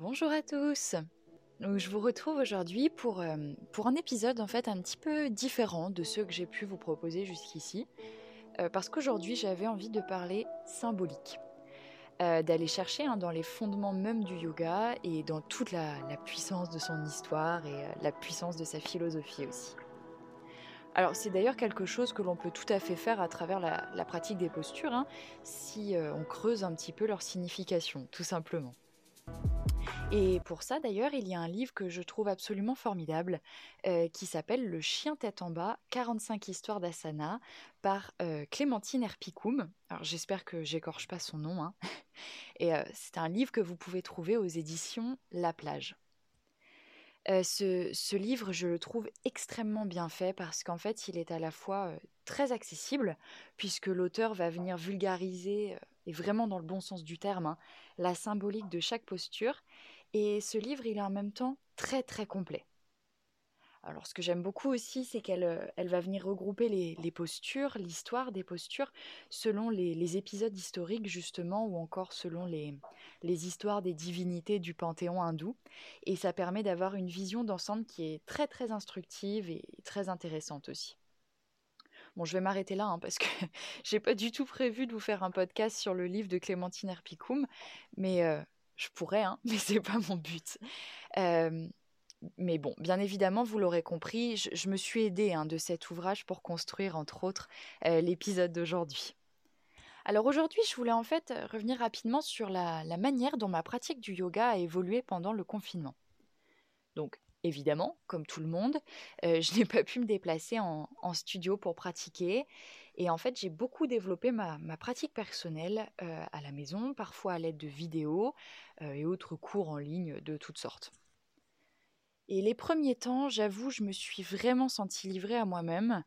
Bonjour à tous. je vous retrouve aujourd'hui pour, euh, pour un épisode en fait un petit peu différent de ceux que j'ai pu vous proposer jusqu'ici. Euh, parce qu'aujourd'hui j'avais envie de parler symbolique. Euh, d'aller chercher hein, dans les fondements même du yoga et dans toute la, puissance de son histoire et la puissance de sa philosophie aussi. Alors c'est d'ailleurs quelque chose que l'on peut tout à fait faire à travers la, pratique des postures, hein, si on creuse un petit peu leur signification, tout simplement. Et pour ça, d'ailleurs, il y a un livre que je trouve absolument formidable euh, qui s'appelle Le chien tête en bas, 45 histoires d'asana par euh, Clémentine Herpicum. Alors j'espère que j'écorche pas son nom. Hein. Et euh, c'est un livre que vous pouvez trouver aux éditions La Plage. ce, livre, je le trouve extrêmement bien fait parce qu'en fait, il est à la fois très accessible, puisque l'auteur va venir vulgariser, et vraiment dans le bon sens du terme, hein, la symbolique de chaque posture, et ce livre, il est en même temps très très complet. Alors ce que j'aime beaucoup aussi, c'est qu'elle euh, elle va venir regrouper les, postures, l'histoire des postures, selon les, épisodes historiques justement, ou encore selon les, les histoires des divinités du panthéon hindou. Et ça permet d'avoir une vision d'ensemble qui est très très instructive et très intéressante aussi. Bon, je vais m'arrêter là hein, parce que j'ai pas du tout prévu de vous faire un podcast sur le livre de Clémentine Herpicum, mais euh, je pourrais, hein, mais c'est pas mon but. mais bon, bien évidemment, vous l'aurez compris, je, me suis aidée hein, de cet ouvrage pour construire, entre autres, euh, l'épisode d'aujourd'hui. Alors aujourd'hui, je voulais en fait revenir rapidement sur la, manière dont ma pratique du yoga a évolué pendant le confinement. Donc, évidemment, comme tout le monde, je n'ai pas pu me déplacer en, studio pour pratiquer. Et en fait, j'ai beaucoup développé ma, pratique personnelle à la maison, parfois à l'aide de vidéos et autres cours en ligne de toutes sortes. Et les premiers temps, j'avoue, je me suis vraiment sentie livrée à moi-même,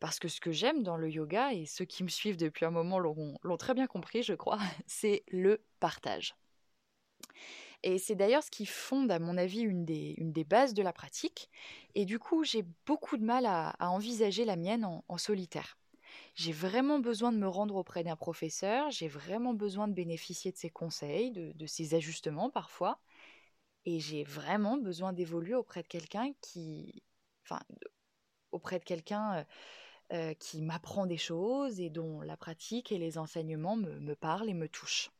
parce que ce que j'aime dans le yoga, et ceux qui me suivent depuis un moment l'ont très bien compris, je crois, c'est le partage. Et c'est d'ailleurs ce qui fonde, à mon avis, une des, bases de la pratique. Et du coup, j'ai beaucoup de mal à, envisager la mienne en, solitaire. J'ai vraiment besoin de me rendre auprès d'un professeur, j'ai vraiment besoin de bénéficier de ses conseils, de, ses ajustements parfois, et j'ai vraiment besoin d'évoluer auprès de quelqu'un qui, enfin, auprès de quelqu'un euh, euh, qui m'apprend des choses et dont la pratique et les enseignements me, me parlent et me touchent.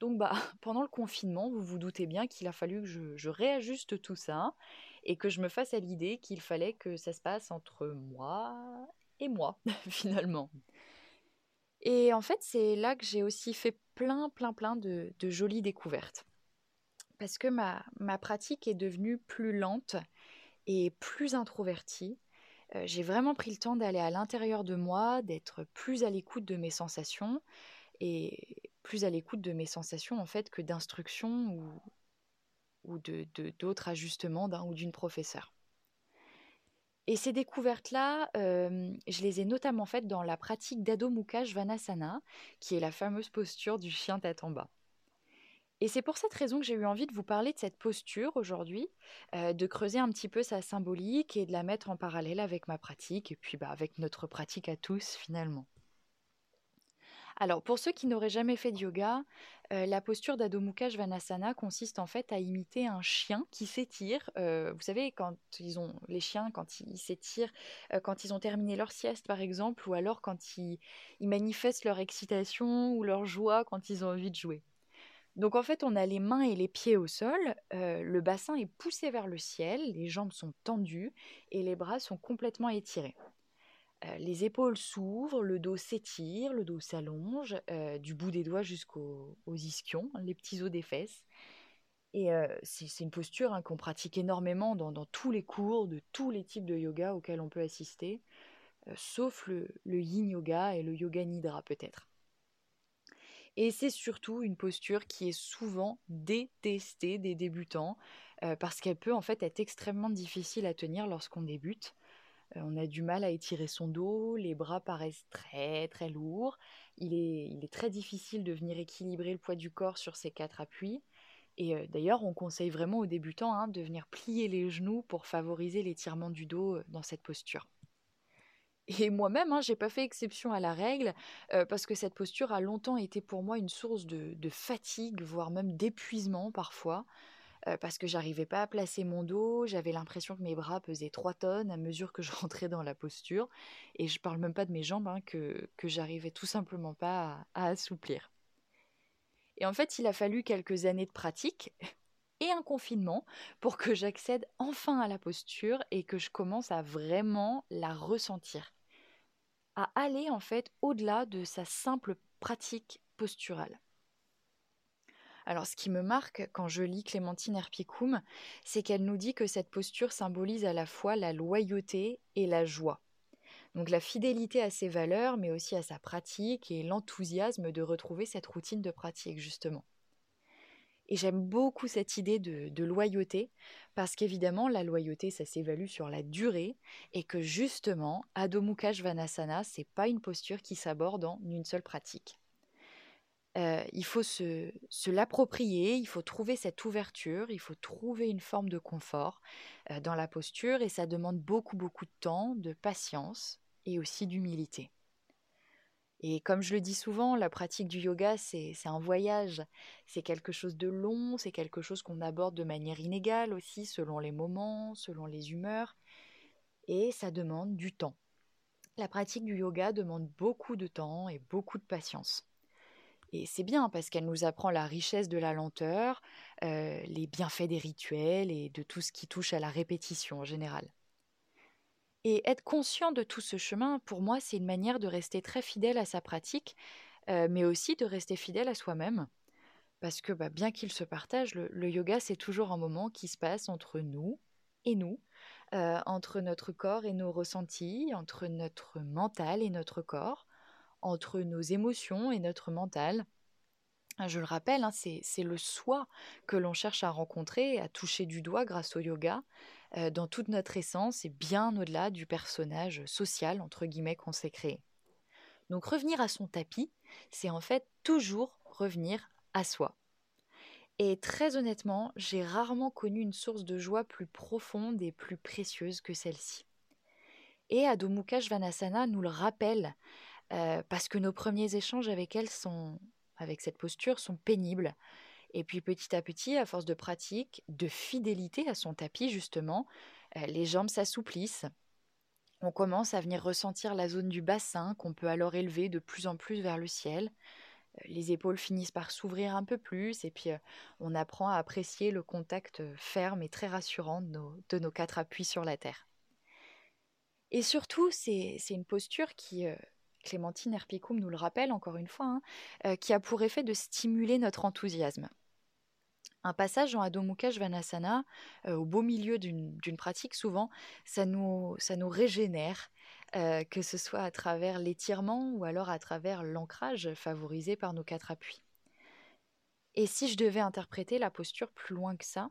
Donc bah pendant le confinement, vous vous doutez bien qu'il a fallu que je, réajuste tout ça et que je me fasse à l'idée qu'il fallait que ça se passe entre moi et moi finalement. Et en fait, c'est là que j'ai aussi fait plein, plein, plein de, jolies découvertes. Parce que ma, pratique est devenue plus lente et plus introvertie. Euh, j'ai vraiment pris le temps d'aller à l'intérieur de moi, d'être plus à l'écoute de mes sensations et plus à l'écoute de mes sensations en fait que d'instructions ou, ou de, d'autres ajustements d'un ou d'une professeure. Et ces découvertes-là, euh, je les ai notamment faites dans la pratique d'Adho Mukha Svanasana, qui est la fameuse posture du chien tête en bas. Et c'est pour cette raison que j'ai eu envie de vous parler de cette posture aujourd'hui, euh, de creuser un petit peu sa symbolique et de la mettre en parallèle avec ma pratique, et puis bah, avec notre pratique à tous finalement. Alors, pour ceux qui n'auraient jamais fait de yoga, euh, la posture d'Adho Mukha Svanasana consiste en fait à imiter un chien qui s'étire. Euh, vous savez, quand ils ont les chiens, quand ils s'étirent, euh, quand ils ont terminé leur sieste par exemple, ou alors quand ils, manifestent leur excitation ou leur joie quand ils ont envie de jouer. Donc en fait, on a les mains et les pieds au sol, le bassin est poussé vers le ciel, les jambes sont tendues et les bras sont complètement étirés. Les épaules s'ouvrent, le dos s'étire, le dos s'allonge, du bout des doigts jusqu'aux ischions, les petits os des fesses. Et c'est une posture hein, qu'on pratique énormément dans, tous les cours de tous les types de yoga auxquels on peut assister, sauf le, yin yoga et le yoga nidra peut-être. Et c'est surtout une posture qui est souvent détestée des débutants parce qu'elle peut en fait être extrêmement difficile à tenir lorsqu'on débute. On a du mal à étirer son dos, les bras paraissent très très lourds. Il est, très difficile de venir équilibrer le poids du corps sur ces quatre appuis. Et d'ailleurs, on conseille vraiment aux débutants hein, de venir plier les genoux pour favoriser l'étirement du dos dans cette posture. Et moi-même, hein, j'ai pas fait exception à la règle, parce que cette posture a longtemps été pour moi une source de fatigue, voire même d'épuisement parfois, euh, parce que j'arrivais pas à placer mon dos, j'avais l'impression que mes bras pesaient 3 tonnes à mesure que je rentrais dans la posture, et je parle même pas de mes jambes, hein, que, que j'arrivais tout simplement pas à, à assouplir. Et en fait, il a fallu quelques années de pratique, et un confinement pour que j'accède enfin à la posture et que je commence à vraiment la ressentir à aller en fait au-delà de sa simple pratique posturale. Alors ce qui me marque quand je lis Clémentine Herpicum, c'est qu'elle nous dit que cette posture symbolise à la fois la loyauté et la joie. Donc la fidélité à ses valeurs, mais aussi à sa pratique et l'enthousiasme de retrouver cette routine de pratique justement. Et j'aime beaucoup cette idée de, loyauté, parce qu'évidemment, la loyauté, ça s'évalue sur la durée, et que justement, Adho Mukha Svanasana, c'est pas une posture qui s'aborde en une seule pratique. Il faut se, l'approprier, il faut trouver cette ouverture, il faut trouver une forme de confort dans la posture, et ça demande beaucoup, beaucoup de temps, de patience et aussi d'humilité. Et comme je le dis souvent, la pratique du yoga, c'est un voyage. C'est quelque chose de long, c'est quelque chose qu'on aborde de manière inégale aussi, selon les moments, selon les humeurs. Et ça demande du temps. La pratique du yoga demande beaucoup de temps et beaucoup de patience. Et c'est bien parce qu'elle nous apprend la richesse de la lenteur, les bienfaits des rituels et de tout ce qui touche à la répétition en général. Et être conscient de tout ce chemin, pour moi, c'est une manière de rester très fidèle à sa pratique, mais aussi de rester fidèle à soi-même. Parce que bah, bien qu'il se partage, le, yoga, c'est toujours un moment qui se passe entre nous et nous, entre notre corps et nos ressentis, entre notre mental et notre corps, entre nos émotions et notre mental. Je le rappelle, hein, c'est le soi que l'on cherche à rencontrer, à toucher du doigt grâce au yoga, euh, dans toute notre essence et bien au-delà du personnage social, entre guillemets, qu'on s'est créé. Donc revenir à son tapis, c'est en fait toujours revenir à soi. Et très honnêtement, j'ai rarement connu une source de joie plus profonde et plus précieuse que celle-ci. Et Adho Mukha Svanasana nous le rappelle, euh, parce que nos premiers échanges avec elle sont, avec cette posture, sont pénibles. Et puis petit à petit, à force de pratique, de fidélité à son tapis justement, euh, les jambes s'assouplissent. On commence à venir ressentir la zone du bassin qu'on peut alors élever de plus en plus vers le ciel. Euh, les épaules finissent par s'ouvrir un peu plus et puis on apprend à apprécier le contact ferme et très rassurant de nos, quatre appuis sur la terre. Et surtout, c'est une posture qui, Clémentine Herpicum nous le rappelle encore une fois, hein, qui a pour effet de stimuler notre enthousiasme un passage dans Adho Mukha euh, au beau milieu d'une pratique, souvent, ça nous, ça nous régénère, euh, que ce soit à travers l'étirement ou alors à travers l'ancrage favorisé par nos quatre appuis. Et si je devais interpréter la posture plus loin que ça,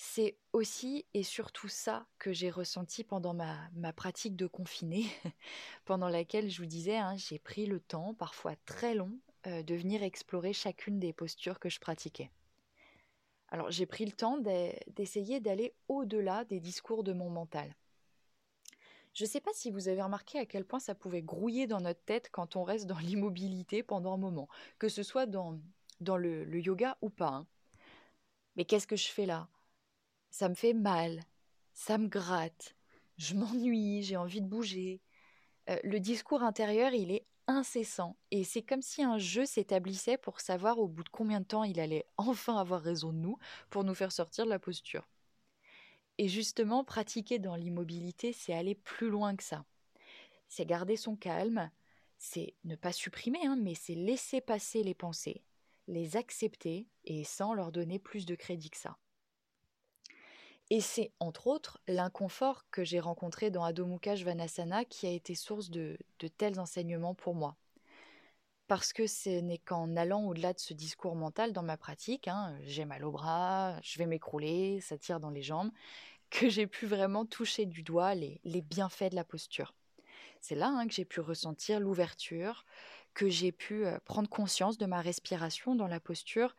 c'est aussi et surtout ça que j'ai ressenti pendant ma, pratique de confiné, pendant laquelle je vous disais, hein, j'ai pris le temps, parfois très long, euh, de venir explorer chacune des postures que je pratiquais. Alors j'ai pris le temps d'essayer d'aller au-delà des discours de mon mental. Je ne sais pas si vous avez remarqué à quel point ça pouvait grouiller dans notre tête quand on reste dans l'immobilité pendant un moment, que ce soit dans, dans le, yoga ou pas. Hein. Mais qu'est-ce que je fais là? Ça me fait mal, ça me gratte, je m'ennuie, j'ai envie de bouger. Euh, le discours intérieur, il est incessant. Et c'est comme si un jeu s'établissait pour savoir au bout de combien de temps il allait enfin avoir raison de nous pour nous faire sortir de la posture. Et justement, pratiquer dans l'immobilité, c'est aller plus loin que ça. C'est garder son calme, c'est ne pas supprimer, hein, mais c'est laisser passer les pensées, les accepter et sans leur donner plus de crédit que ça. Et c'est entre autres l'inconfort que j'ai rencontré dans Adho Mukha Vanasana qui a été source de, tels enseignements pour moi. Parce que ce n'est qu'en allant au-delà de ce discours mental dans ma pratique, hein, j'ai mal au bras, je vais m'écrouler, ça tire dans les jambes, que j'ai pu vraiment toucher du doigt les, bienfaits de la posture. C'est là hein, que j'ai pu ressentir l'ouverture, que j'ai pu euh, prendre conscience de ma respiration dans la posture,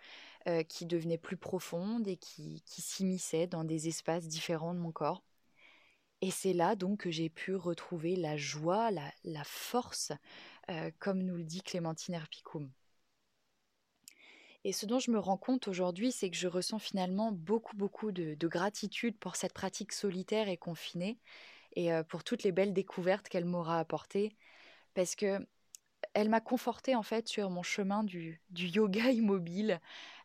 euh, qui devenait plus profonde et qui, qui s'immisçait dans des espaces différents de mon corps. Et c'est là donc que j'ai pu retrouver la joie, la, force, euh, comme nous le dit Clémentine Herpicum. Et ce dont je me rends compte aujourd'hui, c'est que je ressens finalement beaucoup, beaucoup de, gratitude pour cette pratique solitaire et confinée, et euh, pour toutes les belles découvertes qu'elle m'aura apportées, parce que elle m'a confortée en fait sur mon chemin du, yoga immobile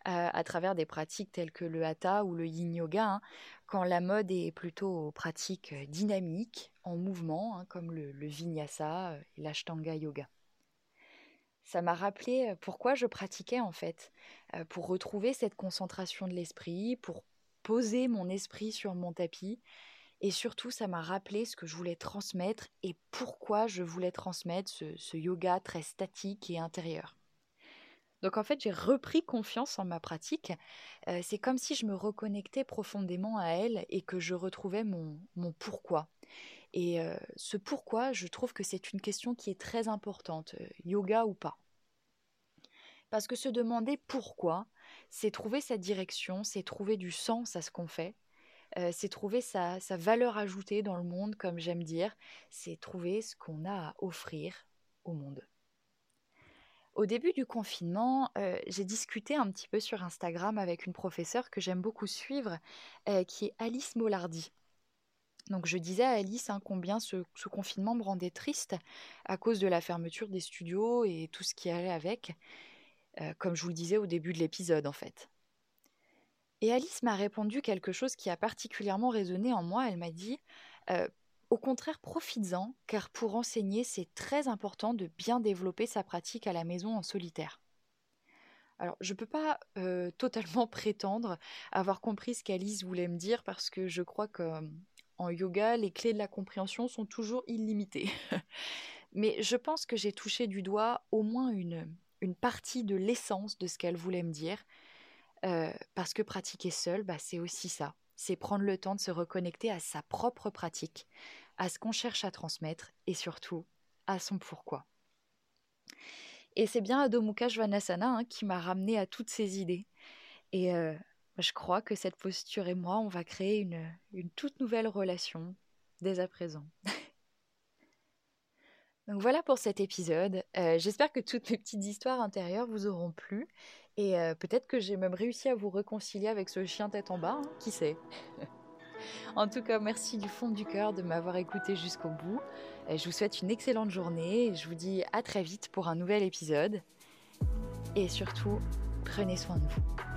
à travers des pratiques telles que le hatha ou le yin yoga, hein, quand la mode est plutôt aux pratiques euh, dynamiques, en mouvement, hein, comme le, vinyasa euh, et l'ashtanga yoga. Ça m'a rappelé pourquoi je pratiquais en fait, pour retrouver cette concentration de l'esprit, pour poser mon esprit sur mon tapis et surtout, ça m'a rappelé ce que je voulais transmettre et pourquoi je voulais transmettre ce, yoga très statique et intérieur. Donc en fait, j'ai repris confiance en ma pratique. Euh, c'est comme si je me reconnectais profondément à elle et que je retrouvais mon, pourquoi. Et euh, ce pourquoi, je trouve que c'est une question qui est très importante, euh, yoga ou pas. Parce que se demander pourquoi, c'est trouver sa direction, c'est trouver du sens à ce qu'on fait, c'est trouver sa, valeur ajoutée dans le monde, comme j'aime dire, c'est trouver ce qu'on a à offrir au monde. Au début du confinement, euh, j'ai discuté un petit peu sur Instagram avec une professeure que j'aime beaucoup suivre, euh, qui est Alice Mollardi. Donc je disais à Alice hein, combien ce, confinement me rendait triste à cause de la fermeture des studios et tout ce qui allait avec, comme je vous le disais au début de l'épisode en fait. Et Alice m'a répondu quelque chose qui a particulièrement résonné en moi. Elle m'a dit euh, Au contraire, profites-en, car pour enseigner, c'est très important de bien développer sa pratique à la maison en solitaire. Alors, je ne peux pas euh, totalement prétendre avoir compris ce qu'Alice voulait me dire parce que je crois qu'en yoga, les clés de la compréhension sont toujours illimitées. Mais je pense que j'ai touché du doigt au moins une, une partie de l'essence de ce qu'elle voulait me dire euh, parce que pratiquer seul, bah, c'est aussi ça. C'est prendre le temps de se reconnecter à sa propre pratique, à ce qu'on cherche à transmettre et surtout à son pourquoi. Et c'est bien Adho Mukha hein, qui m'a ramené à toutes ces idées. Et euh, je crois que cette posture et moi, on va créer une toute nouvelle relation dès à présent. Donc voilà pour cet épisode. Euh, j'espère que toutes mes petites histoires intérieures vous auront plu et euh, peut-être que j'ai même réussi à vous réconcilier avec ce chien tête en bas, hein, qui sait? en tout cas, merci du fond du cœur de m'avoir écouté jusqu'au bout. je vous souhaite une excellente journée je vous dis à très vite pour un nouvel épisode. Et surtout, prenez soin de vous.